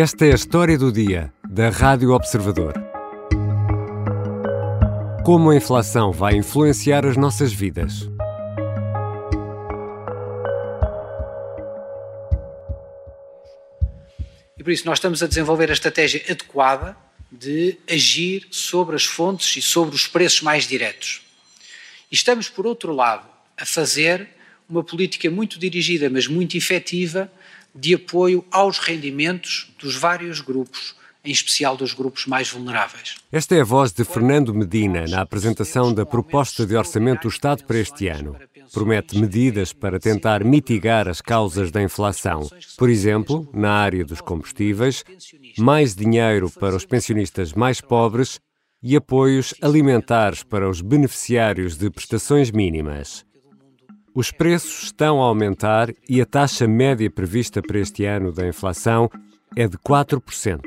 Esta é a história do dia da Rádio Observador. Como a inflação vai influenciar as nossas vidas. E por isso nós estamos a desenvolver a estratégia adequada de agir sobre as fontes e sobre os preços mais diretos. E estamos, por outro lado, a fazer uma política muito dirigida, mas muito efetiva, de apoio aos rendimentos dos vários grupos, em especial dos grupos mais vulneráveis. Esta é a voz de Fernando Medina na apresentação da proposta de orçamento do Estado para este ano. Promete medidas para tentar mitigar as causas da inflação. Por exemplo, na área dos combustíveis, mais dinheiro para os pensionistas mais pobres e apoios alimentares para os beneficiários de prestações mínimas. Os preços estão a aumentar e a taxa média prevista para este ano da inflação é de 4%.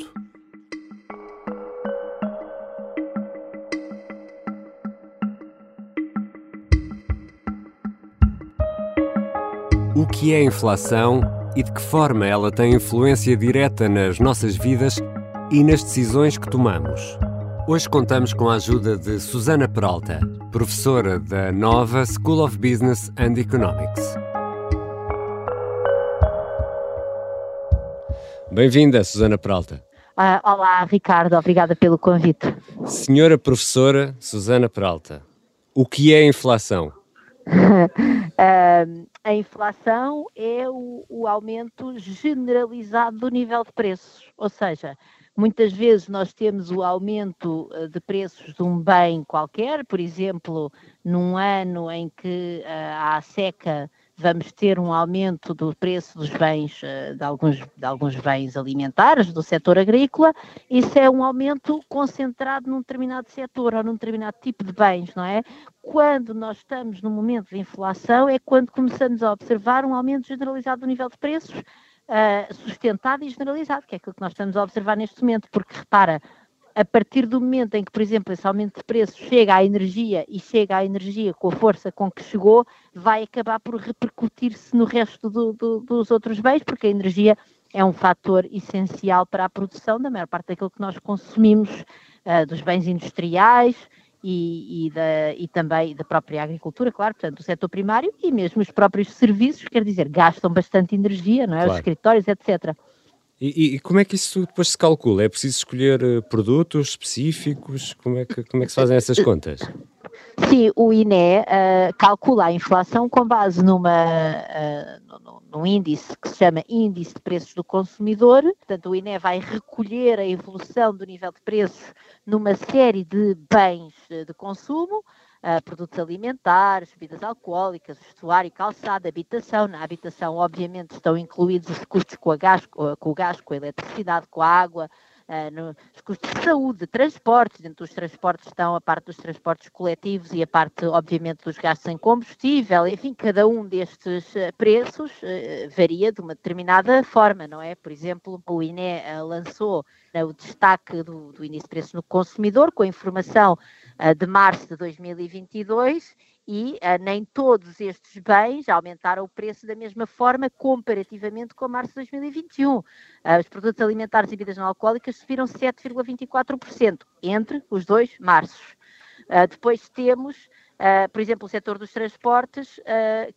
O que é inflação e de que forma ela tem influência direta nas nossas vidas e nas decisões que tomamos? Hoje contamos com a ajuda de Susana Peralta, professora da Nova School of Business and Economics. Bem-vinda, Susana Peralta. Uh, olá, Ricardo, obrigada pelo convite. Senhora professora Susana Peralta, o que é a inflação? uh, a inflação é o, o aumento generalizado do nível de preços, ou seja, Muitas vezes nós temos o aumento eh, de preços de um bem qualquer, por exemplo, num ano em que há seca, vamos ter um aumento do preço dos bens, uh, de, alguns, de alguns bens alimentares do setor agrícola, isso é um aumento concentrado num determinado setor ou num determinado tipo de bens, não é? Quando nós estamos no momento de inflação, é quando começamos a observar um aumento generalizado do nível de preços uh, sustentado e generalizado, que é aquilo que nós estamos a observar neste momento, porque repara, a partir do momento em que, por exemplo, esse aumento de preços chega à energia e chega à energia com a força com que chegou, vai acabar por repercutir-se no resto do, do, dos outros bens, porque a energia é um fator essencial para a produção da maior parte daquilo que nós consumimos, uh, dos bens industriais, e, e, da, e também da própria agricultura, claro, portanto, do setor primário e mesmo os próprios serviços, quer dizer, gastam bastante energia, não é? Claro. Os escritórios, etc. E, e, como é que isso depois se calcula? É preciso escolher eh, produtos específicos? Como é que, como é que se fazem essas contas? Sim, o INE uh, calcula a inflação com base numa, uh, num índice que se chama Índice de Preços do Consumidor. Portanto, o INE vai recolher a evolução do nível de preços numa série de bens de consumo, uh, produtos alimentares, bebidas alcoólicas, vestuário, calçado, habitação. Na habitação, obviamente, estão incluídos os custos com, gás, com o gás, com a eletricidade, com a água, uh, nos custos de saúde, de transportes, dentro dos transportes estão a parte dos transportes coletivos e a parte, obviamente, dos gastos em combustível, enfim, cada um destes uh, preços uh, varia de uma determinada forma, não é? Por exemplo, o INE lançou o destaque do, do índice de preços no consumidor com a informação de março de 2022 e uh, nem todos estes bens aumentaram o preço da mesma forma comparativamente com março de 2021. Uh, os produtos alimentares e bebidas não alcoólicas subiram 7,24% entre os dois marços. Uh, depois temos, por exemplo, o setor dos transportes,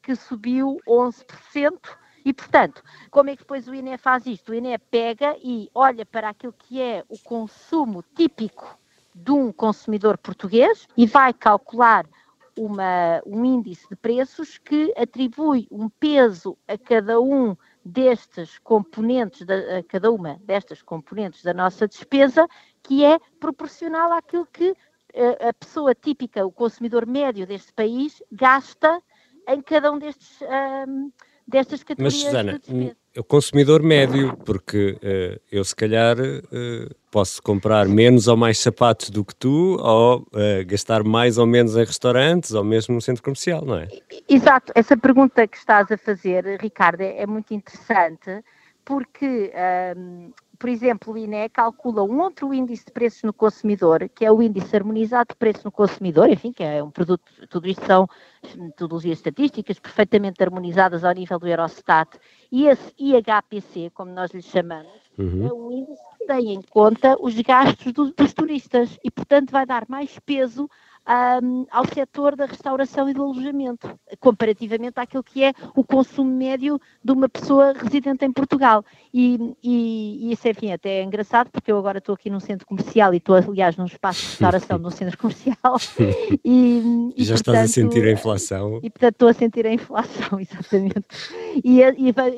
que subiu 11%. E, portanto, como é que depois o INE faz isto? O INE pega e olha para aquilo que é o consumo típico de um consumidor português e vai calcular uma, um índice de preços que atribui um peso a cada um destes componentes, da, a cada uma destas componentes da nossa despesa, que é proporcional àquilo que a, a pessoa típica, o consumidor médio deste país, gasta em cada um destes. Um, destas categorias Mas, Susana, o consumidor médio, porque uh, eu se calhar uh, posso comprar menos ou mais sapatos do que tu, ou uh, gastar mais ou menos em restaurantes, ou mesmo no centro comercial, não é? Exato, essa pergunta que estás a fazer, Ricardo, é, é muito interessante, porque um, por exemplo, o INE calcula um outro índice de preços no consumidor, que é o índice harmonizado de preços no consumidor, enfim, que é um produto, tudo isto são metodologias estatísticas perfeitamente harmonizadas ao nível do Eurostat, e esse IHPC, como nós lhe chamamos, uhum. é um índice que tem em conta os gastos do, dos turistas e, portanto, vai dar mais peso um, ao setor da restauração e do alojamento, comparativamente àquilo que é o consumo médio de uma pessoa residente em Portugal. E, e, e isso, enfim, até é engraçado, porque eu agora estou aqui num centro comercial e estou, aliás, num espaço de restauração num centro comercial. E, e já portanto, estás a sentir a inflação. E, portanto, estou a sentir a inflação, exatamente. E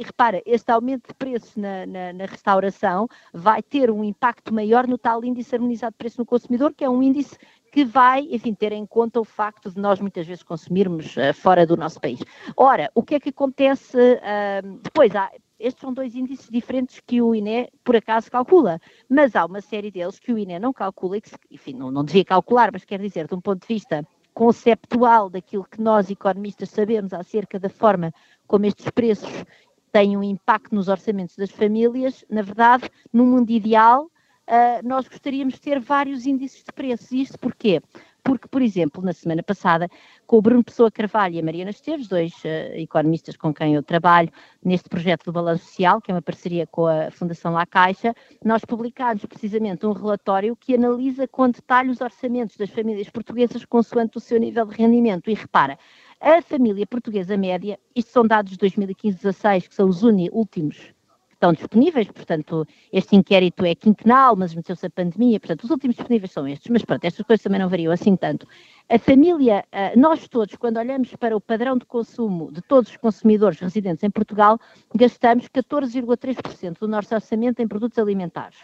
repara, este aumento de preços na, na, na restauração vai ter um impacto maior no tal índice harmonizado de preço no consumidor, que é um índice que vai, enfim, ter em conta o facto de nós muitas vezes consumirmos uh, fora do nosso país. Ora, o que é que acontece uh, depois? Há, estes são dois índices diferentes que o INE, por acaso, calcula, mas há uma série deles que o INE não calcula e que, enfim, não, não devia calcular, mas quer dizer, de um ponto de vista conceptual daquilo que nós, economistas, sabemos acerca da forma como estes preços têm um impacto nos orçamentos das famílias, na verdade, no mundo ideal, uh, nós gostaríamos de ter vários índices de preços. Isto porquê? Porque, por exemplo, na semana passada, com o Bruno Pessoa Carvalho e a Mariana Esteves, dois uh, economistas com quem eu trabalho neste projeto do Balanço Social, que é uma parceria com a Fundação La Caixa, nós publicámos precisamente um relatório que analisa com detalhe os orçamentos das famílias portuguesas consoante o seu nível de rendimento. E repara, a família portuguesa média, isto são dados de 2015-16, que são os últimos estão disponíveis, portanto, este inquérito é quinquenal, mas meteu-se a pandemia, portanto, os últimos disponíveis são estes, mas pronto, estas coisas também não variam assim tanto. A família, eh, nós todos, quando olhamos para o padrão de consumo de todos os consumidores residentes em Portugal, gastamos 14,3% do nosso orçamento em produtos alimentares.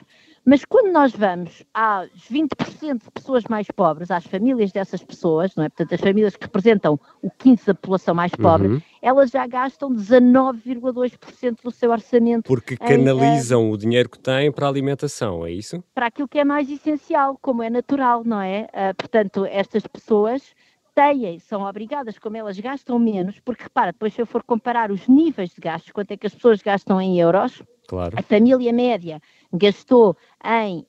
Mas quando nós vamos às 20% de pessoas mais pobres, às famílias dessas pessoas, não é? portanto, as famílias que representam o 15% da população mais pobre, uhum. Elas já gastam 19,2% do seu orçamento. Porque canalizam em, uh, o dinheiro que têm para a alimentação, é isso? Para aquilo que é mais essencial, como é natural, não é? Uh, portanto, estas pessoas têm, são obrigadas, como elas gastam menos, porque repara, depois se eu for comparar os níveis de gastos, quanto é que as pessoas gastam em euros, claro. a família média gastou em,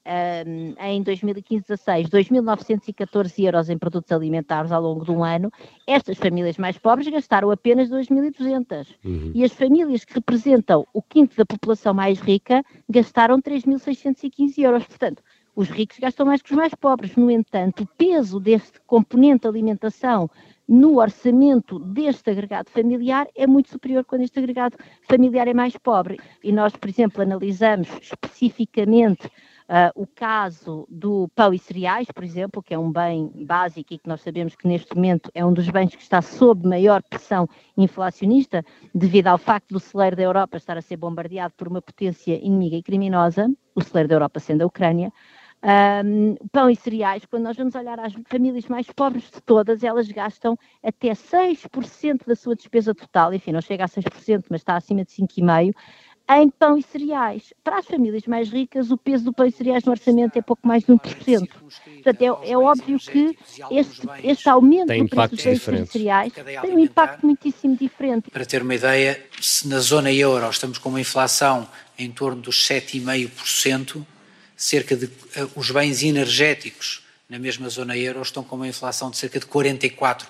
um, em 2015-16 2.914 euros em produtos alimentares ao longo de um ano, estas famílias mais pobres gastaram apenas 2.200. Uhum. E as famílias que representam o quinto da população mais rica gastaram 3.615 euros. Portanto, os ricos gastam mais que os mais pobres. No entanto, o peso deste componente alimentação no orçamento deste agregado familiar é muito superior quando este agregado familiar é mais pobre. E nós, por exemplo, analisamos especificamente uh, o caso do pão e cereais, por exemplo, que é um bem básico e que nós sabemos que neste momento é um dos bens que está sob maior pressão inflacionista, devido ao facto do celeiro da Europa estar a ser bombardeado por uma potência inimiga e criminosa, o celeiro da Europa sendo a Ucrânia. Um, pão e cereais, quando nós vamos olhar as famílias mais pobres de todas, elas gastam até 6% da sua despesa total, enfim, não chega a 6%, mas está acima de 5,5%, em pão e cereais. Para as famílias mais ricas, o peso do pão e cereais no orçamento é pouco mais de 1%. Portanto, é, é óbvio que este, este aumento tem do preço dos pães e cereais tem um impacto muitíssimo diferente. Para ter uma ideia, se na zona euro estamos com uma inflação em torno dos 7,5%, cerca de uh, os bens energéticos na mesma zona euro estão com uma inflação de cerca de 44%.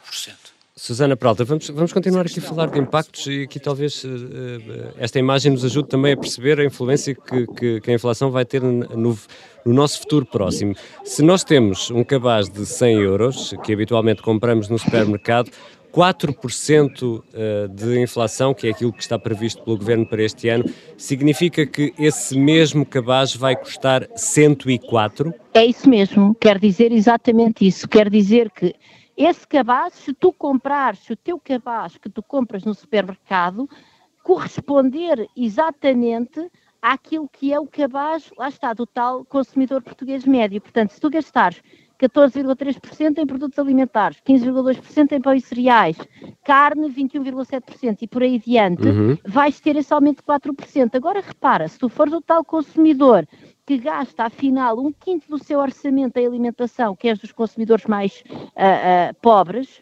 Susana Peralta, vamos, vamos continuar aqui a falar de impactos e aqui talvez uh, esta imagem nos ajude também a perceber a influência que, que, que a inflação vai ter no, no, nosso futuro próximo. Se nós temos um cabaz de 100 euros, que habitualmente compramos no supermercado, 4% eh, de inflação, que é aquilo que está previsto pelo Governo para este ano, significa que esse mesmo cabaz vai custar 104? É isso mesmo, quer dizer exatamente isso. Quer dizer que esse cabaz, se tu comprares, se o teu cabaz que tu compras no supermercado corresponder exatamente àquilo que é o cabaz, lá está, do tal consumidor português médio. Portanto, se tu gastares 14,3% em produtos alimentares, 15,2% em pão e cereais, carne 21,7% e por aí adiante, uhum. vais ter esse aumento de 4%. Agora repara, se tu fores o tal consumidor que gasta afinal um quinto do seu orçamento em alimentação, que és dos consumidores mais uh, uh, pobres,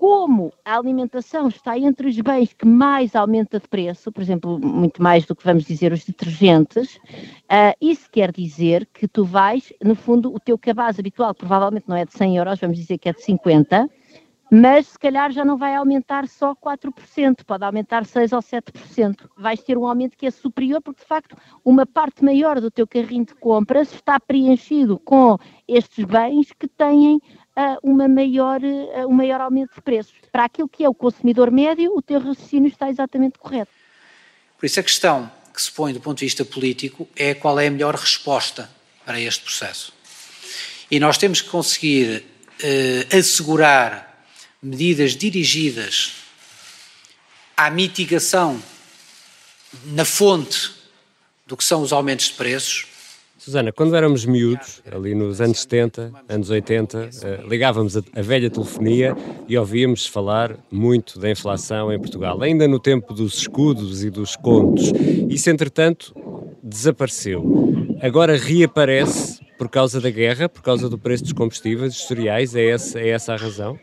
como a alimentação está entre os bens que mais aumenta de preço, por exemplo, muito mais do que vamos dizer os detergentes, uh, isso quer dizer que tu vais, no fundo, o teu cabaz habitual provavelmente não é de 100 euros, vamos dizer que é de 50, mas se calhar já não vai aumentar só 4%, pode aumentar 6% ou 7%. Vais ter um aumento que é superior, porque de facto uma parte maior do teu carrinho de compras está preenchido com estes bens que têm uma maior, um maior aumento de preços. Para aquilo que é o consumidor médio, o teu raciocínio está exatamente correto. Por isso a questão que se põe do ponto de vista político é qual é a melhor resposta para este processo. E nós temos que conseguir uh, assegurar medidas dirigidas à mitigação na fonte do que são os aumentos de preços, Susana, quando éramos miúdos, ali nos anos 70, anos 80, eh, ligávamos a, velha telefonia e ouvíamos falar muito da inflação em Portugal, ainda no tempo dos escudos e dos contos. Isso, entretanto, desapareceu. Agora reaparece por causa da guerra, por causa do preço dos combustíveis, dos cereais, é essa, é essa a razão?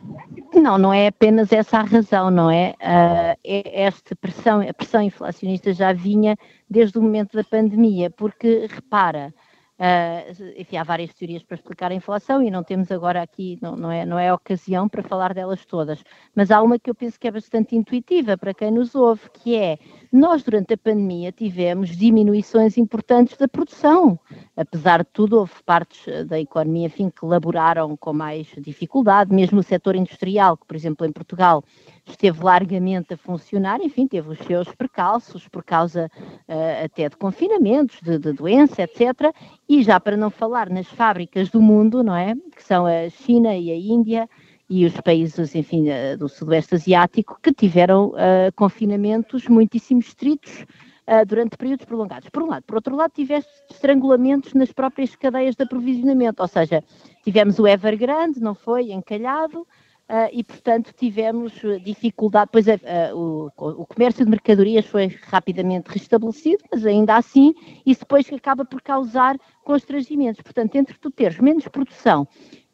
Não, não é apenas essa a razão, não é? Uh, esta pressão, a pressão inflacionista já vinha desde o momento da pandemia, porque repara, Uh, enfim, há várias teorias para explicar a inflação e não temos agora aqui, não, não, é, não é ocasião para falar delas todas, mas há uma que eu penso que é bastante intuitiva para quem nos ouve, que é, nós durante a pandemia tivemos diminuições importantes da produção, apesar de tudo houve partes da economia, enfim, que laboraram com mais dificuldade, mesmo o setor industrial, que por exemplo em Portugal esteve largamente a funcionar, enfim, teve os seus precalços por causa uh, até de confinamentos, de, de, doença, etc. E já para não falar nas fábricas do mundo, não é? Que são a China e a Índia e os países, enfim, do Sudoeste Asiático, que tiveram uh, confinamentos muitíssimo estritos uh, durante períodos prolongados. Por um lado. Por outro lado, tiveste estrangulamentos nas próprias cadeias de aprovisionamento, ou seja, tivemos o Evergrande, não foi, encalhado, Uh, e, portanto, tivemos eh, dificuldade. Pois uh, o, o, comércio de mercadorias foi rapidamente restabelecido, mas ainda assim, isso depois acaba por causar constrangimentos. Portanto, entre tu teres menos produção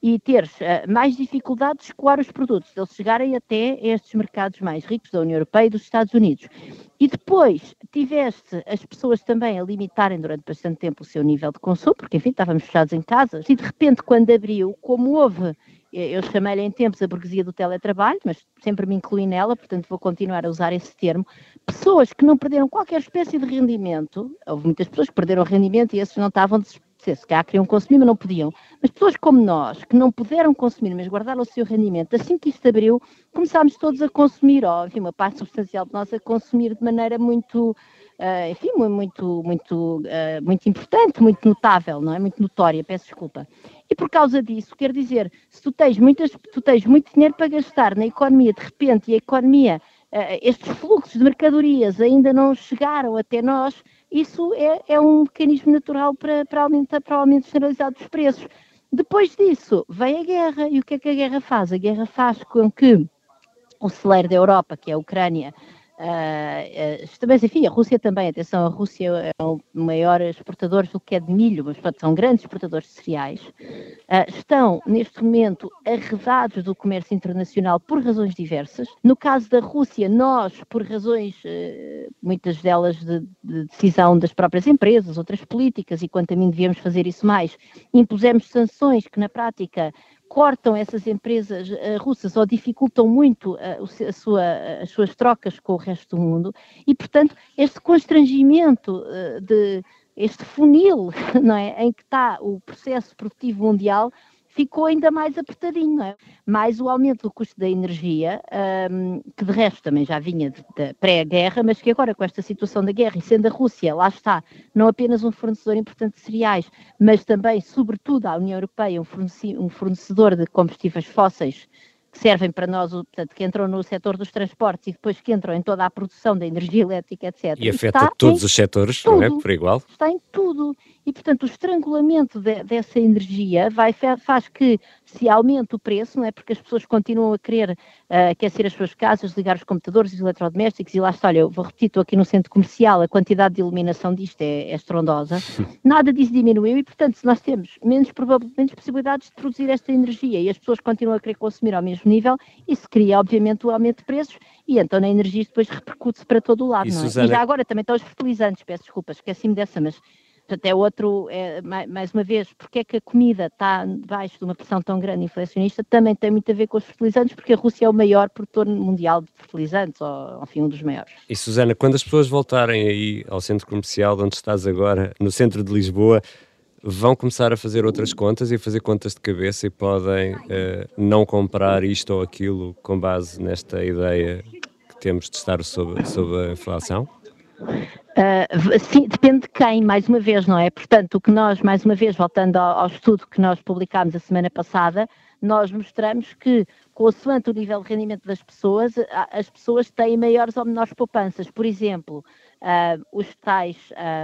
e teres uh, mais dificuldade de escoar os produtos, eles chegarem até estes mercados mais ricos da União Europeia e dos Estados Unidos. E depois tiveste as pessoas também a limitarem durante bastante tempo o seu nível de consumo, porque, enfim, estávamos fechados em casa, e de repente, quando abriu, como houve eu chamei-lhe em tempos a burguesia do teletrabalho, mas sempre me incluí nela, portanto vou continuar a usar esse termo. Pessoas que não perderam qualquer espécie de rendimento, houve muitas pessoas que perderam rendimento e esses não estavam se calhar queriam consumir, mas não podiam. Mas pessoas como nós, que não puderam consumir, mas guardaram o seu rendimento, assim que isto abriu, começámos todos a consumir, enfim, uma parte substancial de nós a consumir de maneira muito, uh, enfim, muito, muito, uh, muito importante, muito notável, não é? Muito notória, peço desculpa. E por causa disso, quer dizer, se tu tens, muitas, tu tens muito dinheiro para gastar na economia de repente e a economia, uh, estes fluxos de mercadorias ainda não chegaram até nós, isso é, é um mecanismo natural para, para, aumentar, para o aumento generalizado dos preços. Depois disso, vem a guerra. E o que é que a guerra faz? A guerra faz com que o celeiro da Europa, que é a Ucrânia, Uh, uh, mas enfim, a Rússia também, atenção, a Rússia é o maior exportador do que é de milho, mas portanto, são grandes exportadores de cereais, uh, estão neste momento arredados do comércio internacional por razões diversas. No caso da Rússia, nós, por razões, muitas delas de, de, decisão das próprias empresas, outras políticas, e quanto a mim devíamos fazer isso mais, impusemos sanções que na prática cortam essas empresas uh, russas ou dificultam muito uh, a sua, as suas trocas com o resto do mundo. E, portanto, este constrangimento uh, de este funil não é, em que está o processo produtivo mundial ficou ainda mais apertadinho, é? Mais o aumento do custo da energia, um, que de resto também já vinha da pré-guerra, mas que agora com esta situação da guerra e sendo a Rússia, lá está, não apenas um fornecedor importante de cereais, mas também, sobretudo, a União Europeia, um fornecedor de combustíveis fósseis que servem para nós, portanto, que entram no setor dos transportes e depois que entram em toda a produção da energia elétrica, etc. E afeta todos os setores, tudo, não é? Por igual? Está em tudo. E, portanto, o estrangulamento de, dessa energia vai, faz que se aumenta o preço, não é? Porque as pessoas continuam a querer uh, aquecer as suas casas, ligar os computadores, os eletrodomésticos, e lá está, olha, eu vou repetir, estou aqui no centro comercial, a quantidade de iluminação disto é, é estrondosa, nada disso diminuiu e, portanto, se nós temos menos, menos possibilidades de produzir esta energia e as pessoas continuam a querer consumir ao mesmo nível, isso cria, obviamente, o aumento de preços e então na energia depois repercute-se para todo o lado, e, não é? Susana... e já agora também estão os fertilizantes, peço desculpa, esqueci-me dessa, mas Portanto, é outro, é, mais uma vez, porque é que a comida está debaixo de uma pressão tão grande inflacionista, também tem muito a ver com os fertilizantes, porque a Rússia é o maior produtor mundial de fertilizantes, ou, enfim, um dos maiores. E Susana, quando as pessoas voltarem aí ao centro comercial onde estás agora, no centro de Lisboa, vão começar a fazer outras contas e a fazer contas de cabeça e podem uh, não comprar isto ou aquilo com base nesta ideia que temos de estar sob, sob a inflação? Uh, depende de quem, mais uma vez, não é? Portanto, o que nós, mais uma vez, voltando ao, ao, estudo que nós publicámos a semana passada, nós mostramos que, consoante o nível de rendimento das pessoas, as pessoas têm maiores ou menores poupanças. Por exemplo, uh, os tais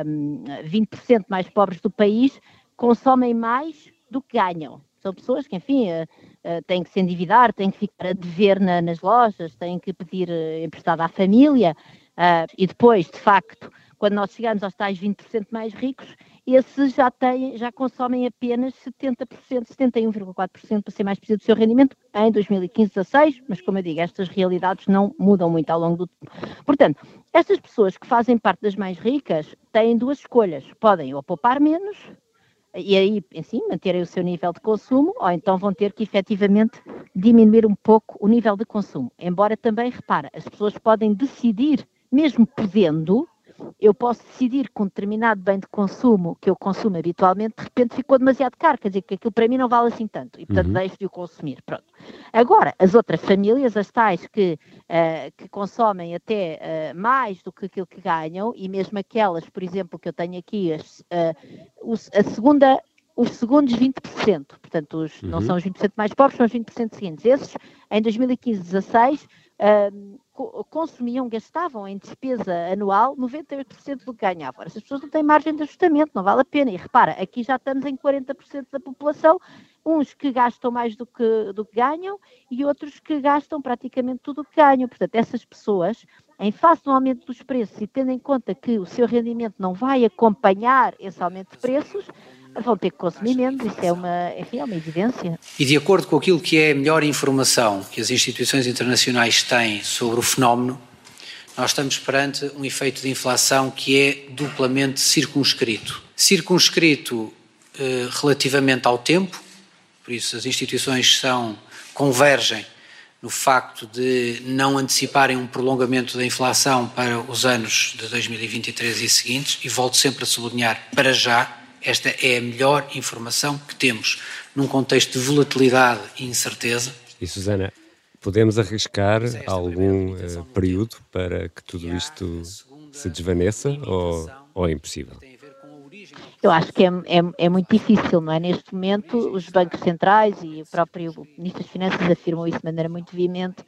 um, 20% mais pobres do país consomem mais do que ganham. São pessoas que, enfim, uh, uh, têm que se endividar, têm que ficar a dever na, nas lojas, têm que pedir emprestado à família Uh, e depois, de facto, quando nós chegamos aos tais 20% mais ricos, esses já, têm, já consomem apenas 70%, 71,4% para ser mais preciso do seu rendimento em 2015-16, mas como eu digo, estas realidades não mudam muito ao longo do tempo. Portanto, estas pessoas que fazem parte das mais ricas têm duas escolhas. Podem ou poupar menos, e aí, assim, manterem o seu nível de consumo, ou então vão ter que efetivamente diminuir um pouco o nível de consumo. Embora também, repara, as pessoas podem decidir mesmo podendo, eu posso decidir que um determinado bem de consumo que eu consumo habitualmente, de repente ficou demasiado caro, quer dizer que aquilo para mim não vale assim tanto, e portanto uhum. deixo de o consumir. Pronto. Agora, as outras famílias, as tais que, uh, que consomem até uh, mais do que aquilo que ganham, e mesmo aquelas, por exemplo, que eu tenho aqui, as, uh, a segunda os segundos 20%, portanto, os, uhum. não são os 20% mais pobres, são os 20% seguintes. Esses, em 2015-16, consumiam, gastavam em despesa anual 98% do que ganhavam. Essas pessoas não têm margem de ajustamento, não vale a pena. E repara, aqui já estamos em 40% da população, uns que gastam mais do que, do que ganham e outros que gastam praticamente tudo o que ganham. Portanto, essas pessoas, em face do aumento dos preços e tendo em conta que o seu rendimento não vai acompanhar esse aumento de preços, vão ter que consumir menos, isso é uma, enfim, é uma evidência. E de acordo com aquilo que é a melhor informação que as instituições internacionais têm sobre o fenómeno, nós estamos perante um efeito de inflação que é duplamente circunscrito. Circunscrito eh, relativamente ao tempo, por isso as instituições são, convergem no facto de não anteciparem um prolongamento da inflação para os anos de 2023 e seguintes, e volto sempre a sublinhar para já, esta é a melhor informação que temos num contexto de volatilidade e incerteza. E Susana, podemos arriscar algum uh, período para que tudo isto se desvaneça ou, ou é impossível? Eu acho que é, é, é, muito difícil, não é? Neste momento, os bancos centrais e o próprio Ministro das Finanças afirmam isso de maneira muito veemente,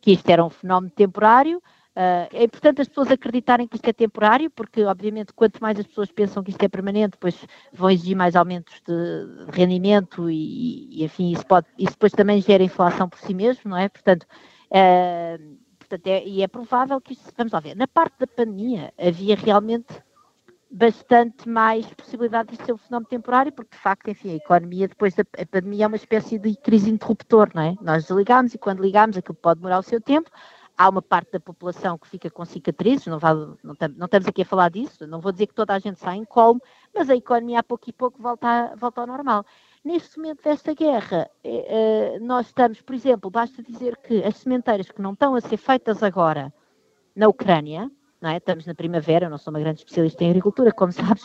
que isto era um fenómeno temporário, Uh, é importante as pessoas acreditarem que isto é temporário, porque, obviamente, quanto mais as pessoas pensam que isto é permanente, depois vão exigir mais aumentos de, rendimento e, e, enfim, isso, pode, isso depois também gera inflação por si mesmo, não é? Portanto, uh, portanto é, e é provável que isto, vamos lá ver, na parte da pandemia havia realmente bastante mais possibilidade de ser um fenómeno temporário, porque de facto, enfim, a economia depois da pandemia é uma espécie de crise interruptor, não é? Nós desligamos e quando ligamos aquilo pode demorar o seu tempo, há uma parte da população que fica com cicatrizes, não, vale, não, não, estamos aqui a falar disso, não vou dizer que toda a gente sai em colmo, mas a economia a pouco e pouco volta, a, volta ao normal. Neste momento desta guerra, eh, eh, nós estamos, por exemplo, basta dizer que as sementeiras que não estão a ser feitas agora na Ucrânia, é? estamos na primavera, eu não sou uma grande especialista em agricultura, como sabes,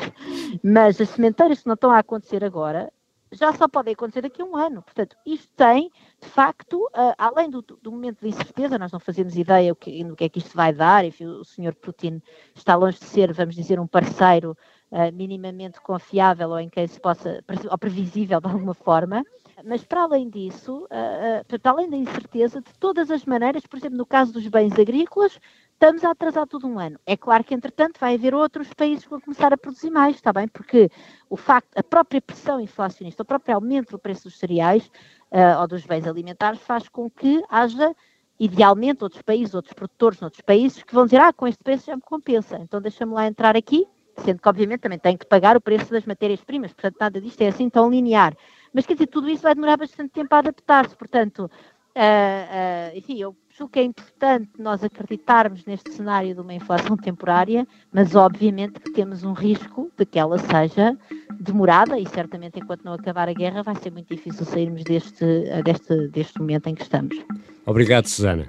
mas as sementeiras que não estão a acontecer agora, já só pode acontecer daqui a um ano. Portanto, isto tem, de facto, uh, além do, do, momento de incerteza, nós não fazemos ideia o que, que é que isto vai dar, enfim, o senhor Putin está longe de ser, vamos dizer, um parceiro uh, minimamente confiável ou em quem se possa, ou previsível de alguma forma, mas para além disso, uh, para além da incerteza, de todas as maneiras, por exemplo, no caso dos bens agrícolas, estamos a atrasar tudo um ano. É claro que, entretanto, vai haver outros países que vão começar a produzir mais, está bem? Porque o facto, a própria pressão inflacionista, o próprio aumento do preço dos cereais uh, ou dos bens alimentares faz com que haja, idealmente, outros países, outros produtores noutros países que vão dizer, ah, com este preço já me compensa, então deixa-me lá entrar aqui, sendo que, obviamente, também tem que pagar o preço das matérias-primas, portanto, nada disto é assim tão linear. Mas, quer dizer, tudo isso vai demorar bastante tempo a adaptar-se, portanto, Uh, uh, enfim, eu julgo que é importante nós acreditarmos neste cenário de uma inflação temporária, mas obviamente que temos um risco de que ela seja demorada e certamente enquanto não acabar a guerra vai ser muito difícil sairmos deste, deste, deste momento em que estamos. Obrigado, Susana.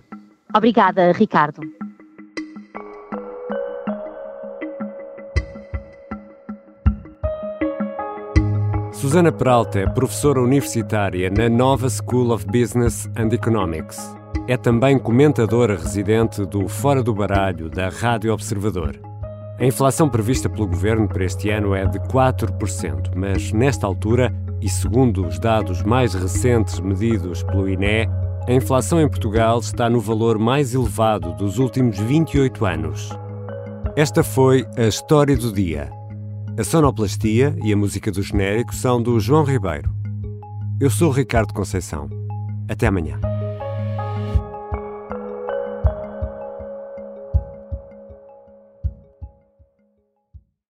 Obrigada, Ricardo. Susana Peralta é professora universitária na Nova School of Business and Economics. É também comentadora residente do Fora do Baralho da Rádio Observador. A inflação prevista pelo governo para este ano é de 4%, mas nesta altura, e segundo os dados mais recentes medidos pelo INE, a inflação em Portugal está no valor mais elevado dos últimos 28 anos. Esta foi a história do dia. A sonoplastia e a música do genérico são do João Ribeiro. Eu sou Ricardo Conceição. Até amanhã.